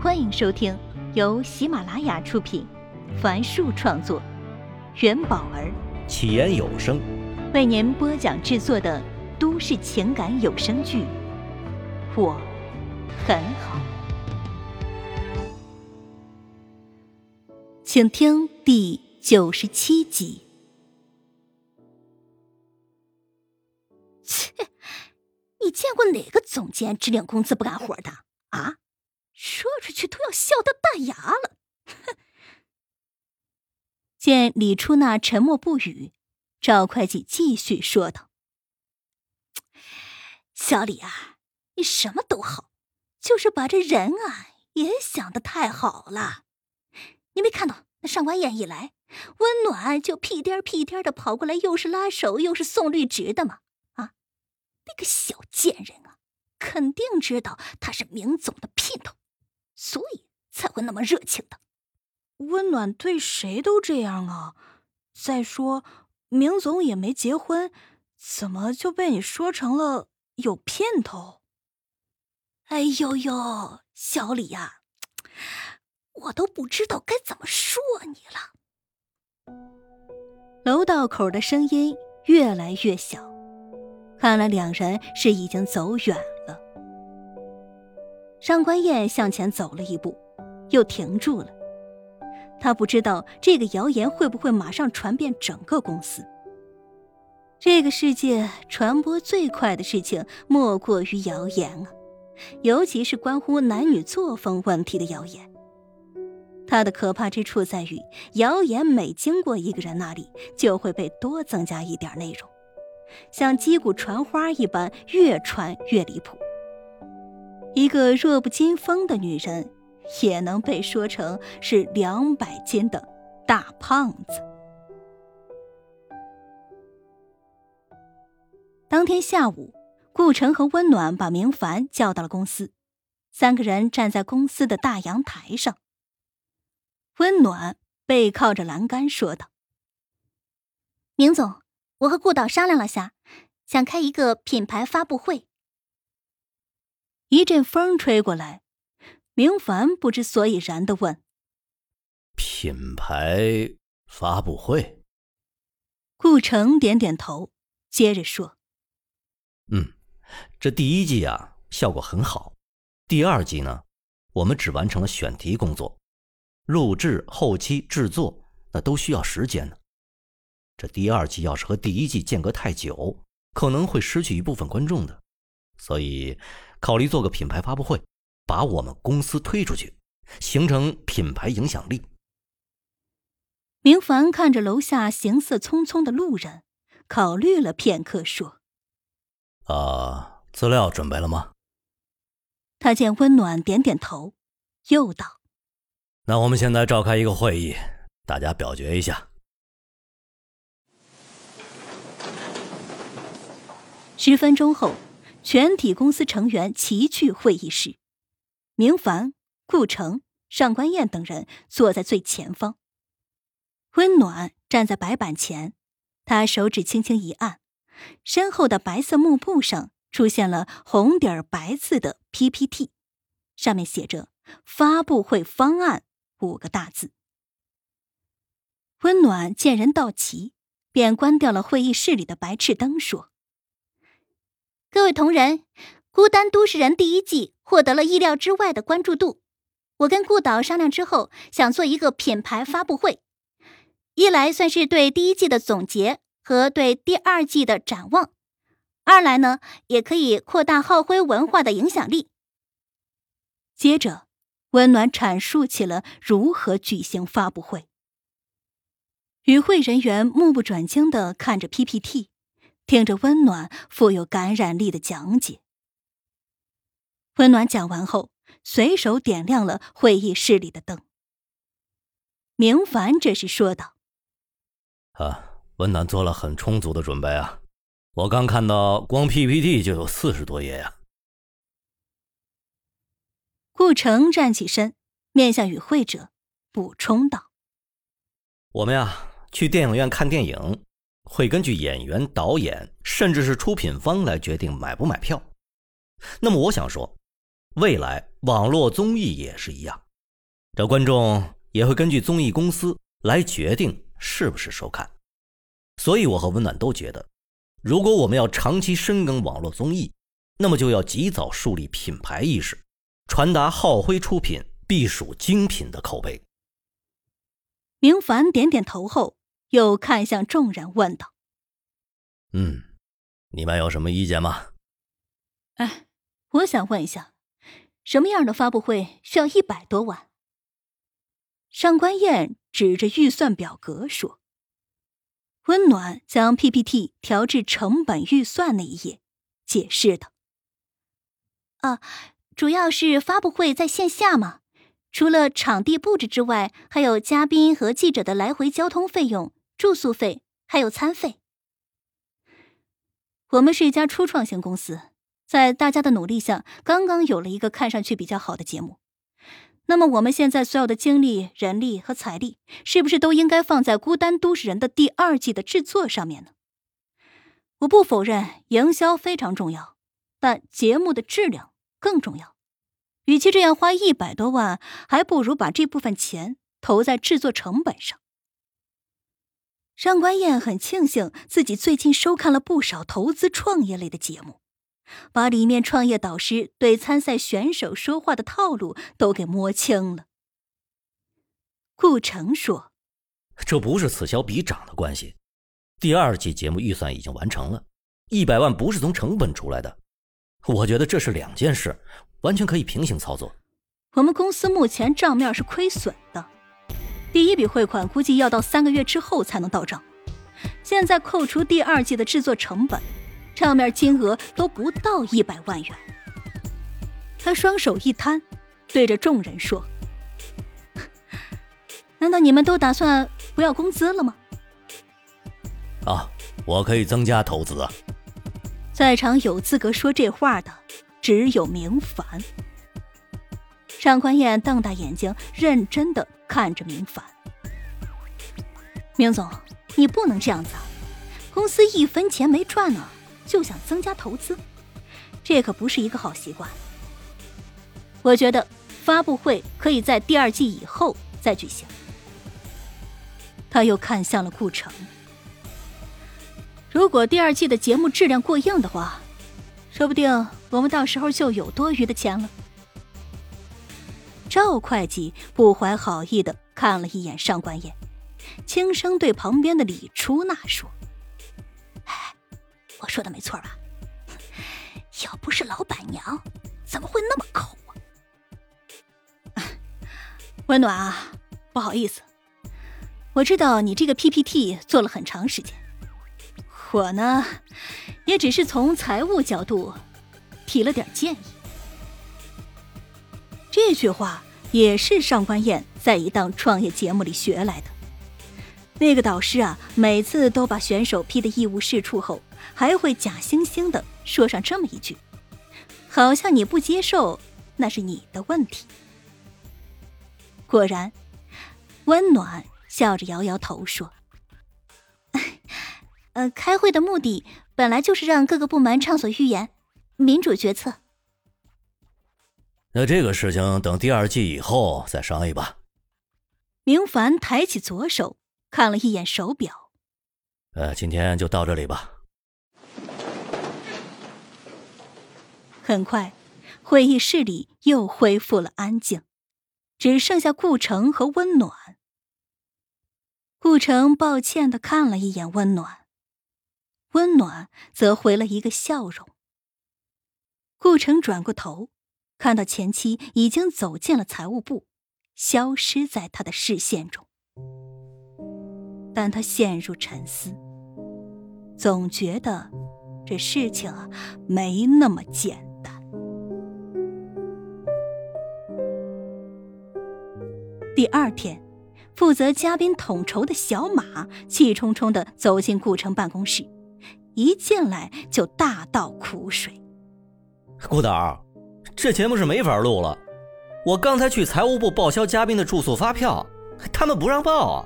欢迎收听由喜马拉雅出品，凡树创作，元宝儿起言有声为您播讲制作的都市情感有声剧《我很好》，请听第九十七集。切，你见过哪个总监只领工资不干活的啊？说出去都要笑掉大牙了！哼！见李初娜沉默不语，赵会计继续说道：“小李啊，你什么都好，就是把这人啊也想的太好了。你没看到那上官燕一来，温暖就屁颠屁颠的跑过来，又是拉手又是送绿植的吗？啊，那个小贱人啊，肯定知道他是明总的。”所以才会那么热情的。温暖对谁都这样啊！再说明总也没结婚，怎么就被你说成了有姘头？哎呦呦，小李呀，我都不知道该怎么说你了。楼道口的声音越来越小，看来两人是已经走远了。上官燕向前走了一步，又停住了。他不知道这个谣言会不会马上传遍整个公司。这个世界传播最快的事情莫过于谣言啊，尤其是关乎男女作风问题的谣言。它的可怕之处在于，谣言每经过一个人那里，就会被多增加一点内容，像击鼓传花一般，越传越离谱。一个弱不禁风的女人，也能被说成是两百斤的大胖子。当天下午，顾城和温暖把明凡叫到了公司，三个人站在公司的大阳台上。温暖背靠着栏杆说道：“明总，我和顾导商量了下，想开一个品牌发布会。”一阵风吹过来，明凡不知所以然的问：“品牌发布会？”顾城点点头，接着说：“嗯，这第一季啊效果很好，第二季呢，我们只完成了选题工作，录制、后期、制作那都需要时间呢。这第二季要是和第一季间隔太久，可能会失去一部分观众的，所以。”考虑做个品牌发布会，把我们公司推出去，形成品牌影响力。明凡看着楼下行色匆匆的路人，考虑了片刻，说：“啊，资料准备了吗？”他见温暖点点头，又道：“那我们现在召开一个会议，大家表决一下。”十分钟后。全体公司成员齐聚会议室，明凡、顾城、上官燕等人坐在最前方。温暖站在白板前，他手指轻轻一按，身后的白色幕布上出现了红底儿白字的 PPT，上面写着“发布会方案”五个大字。温暖见人到齐，便关掉了会议室里的白炽灯，说。各位同仁，《孤单都市人》第一季获得了意料之外的关注度。我跟顾导商量之后，想做一个品牌发布会，一来算是对第一季的总结和对第二季的展望；二来呢，也可以扩大浩辉文化的影响力。接着，温暖阐述起了如何举行发布会。与会人员目不转睛的看着 PPT。听着温暖、富有感染力的讲解，温暖讲完后，随手点亮了会议室里的灯。明凡这时说道：“啊，温暖做了很充足的准备啊，我刚看到光 PPT 就有四十多页呀。”顾城站起身，面向与会者，补充道：“我们呀，去电影院看电影。”会根据演员、导演，甚至是出品方来决定买不买票。那么，我想说，未来网络综艺也是一样，这观众也会根据综艺公司来决定是不是收看。所以，我和温暖都觉得，如果我们要长期深耕网络综艺，那么就要及早树立品牌意识，传达浩辉出品必属精品的口碑。明凡点点头后，又看向众人问道：“嗯，你们有什么意见吗？”哎，我想问一下，什么样的发布会需要一百多万？上官燕指着预算表格说。温暖将 PPT 调至成本预算那一页，解释道：“啊，主要是发布会在线下嘛，除了场地布置之外，还有嘉宾和记者的来回交通费用、住宿费，还有餐费。我们是一家初创型公司，在大家的努力下，刚刚有了一个看上去比较好的节目。”那么我们现在所有的精力、人力和财力，是不是都应该放在《孤单都市人》的第二季的制作上面呢？我不否认营销非常重要，但节目的质量更重要。与其这样花一百多万，还不如把这部分钱投在制作成本上。上官燕很庆幸自己最近收看了不少投资创业类的节目。把里面创业导师对参赛选手说话的套路都给摸清了。顾城说：“这不是此消彼长的关系，第二季节目预算已经完成了，一百万不是从成本出来的。我觉得这是两件事，完全可以平行操作。我们公司目前账面是亏损的，第一笔汇款估计要到三个月之后才能到账，现在扣除第二季的制作成本。”账面金额都不到一百万元。他双手一摊，对着众人说：“ 难道你们都打算不要工资了吗？”啊，我可以增加投资啊！在场有资格说这话的只有明凡。上官燕瞪大眼睛，认真的看着明凡：“明总，你不能这样子啊！公司一分钱没赚呢。”就想增加投资，这可不是一个好习惯。我觉得发布会可以在第二季以后再举行。他又看向了顾城，如果第二季的节目质量过硬的话，说不定我们到时候就有多余的钱了。赵会计不怀好意的看了一眼上官燕，轻声对旁边的李出纳说。我说的没错吧？要不是老板娘，怎么会那么抠啊？温暖啊，不好意思，我知道你这个 PPT 做了很长时间，我呢，也只是从财务角度提了点建议。这句话也是上官燕在一档创业节目里学来的。那个导师啊，每次都把选手批的一无是处后。还会假惺惺的说上这么一句，好像你不接受那是你的问题。果然，温暖笑着摇摇头说：“呃，开会的目的本来就是让各个部门畅所欲言，民主决策。那这个事情等第二季以后再商议吧。”明凡抬起左手看了一眼手表，呃，今天就到这里吧。很快，会议室里又恢复了安静，只剩下顾城和温暖。顾城抱歉的看了一眼温暖，温暖则回了一个笑容。顾城转过头，看到前妻已经走进了财务部，消失在他的视线中，但他陷入沉思，总觉得这事情啊没那么简单。第二天，负责嘉宾统筹的小马气冲冲的走进顾城办公室，一进来就大倒苦水：“顾导，这节目是没法录了。我刚才去财务部报销嘉宾的住宿发票，他们不让报啊。”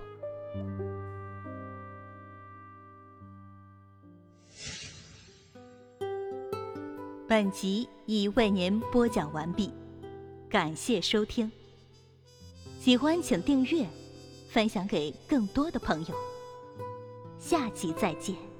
本集已为您播讲完毕，感谢收听。喜欢请订阅，分享给更多的朋友。下集再见。